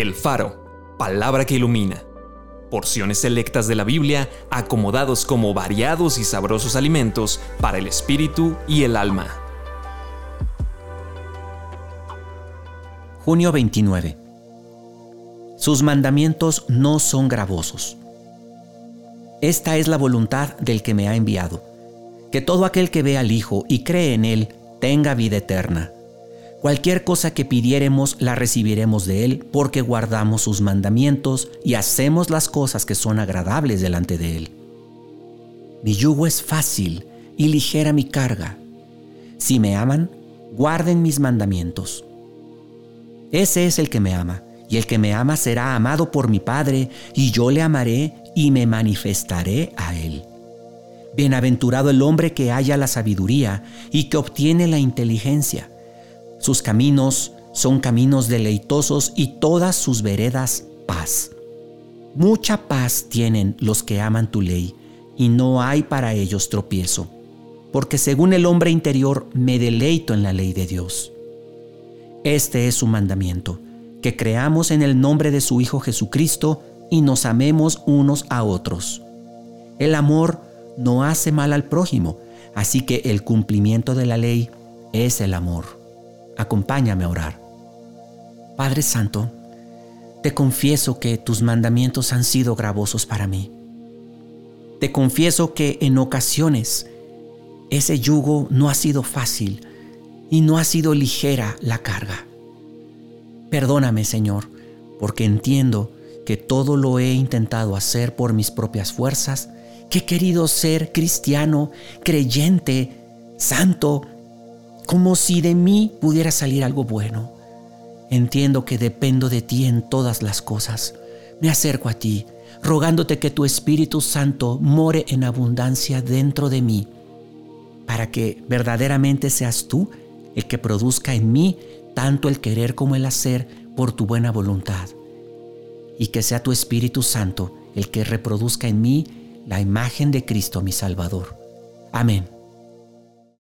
El Faro, palabra que ilumina. Porciones selectas de la Biblia acomodados como variados y sabrosos alimentos para el espíritu y el alma. Junio 29. Sus mandamientos no son gravosos. Esta es la voluntad del que me ha enviado, que todo aquel que ve al Hijo y cree en Él tenga vida eterna Cualquier cosa que pidiéremos la recibiremos de Él porque guardamos sus mandamientos y hacemos las cosas que son agradables delante de Él. Mi yugo es fácil y ligera mi carga. Si me aman, guarden mis mandamientos. Ese es el que me ama, y el que me ama será amado por mi Padre, y yo le amaré y me manifestaré a Él. Bienaventurado el hombre que haya la sabiduría y que obtiene la inteligencia sus caminos son caminos deleitosos y todas sus veredas paz. Mucha paz tienen los que aman tu ley, y no hay para ellos tropiezo, porque según el hombre interior me deleito en la ley de Dios. Este es su mandamiento, que creamos en el nombre de su Hijo Jesucristo y nos amemos unos a otros. El amor no hace mal al prójimo, así que el cumplimiento de la ley es el amor acompáñame a orar. Padre Santo, te confieso que tus mandamientos han sido gravosos para mí. Te confieso que en ocasiones ese yugo no ha sido fácil y no ha sido ligera la carga. Perdóname, Señor, porque entiendo que todo lo he intentado hacer por mis propias fuerzas, que he querido ser cristiano, creyente, santo, como si de mí pudiera salir algo bueno. Entiendo que dependo de ti en todas las cosas. Me acerco a ti, rogándote que tu Espíritu Santo more en abundancia dentro de mí, para que verdaderamente seas tú el que produzca en mí tanto el querer como el hacer por tu buena voluntad, y que sea tu Espíritu Santo el que reproduzca en mí la imagen de Cristo mi Salvador. Amén.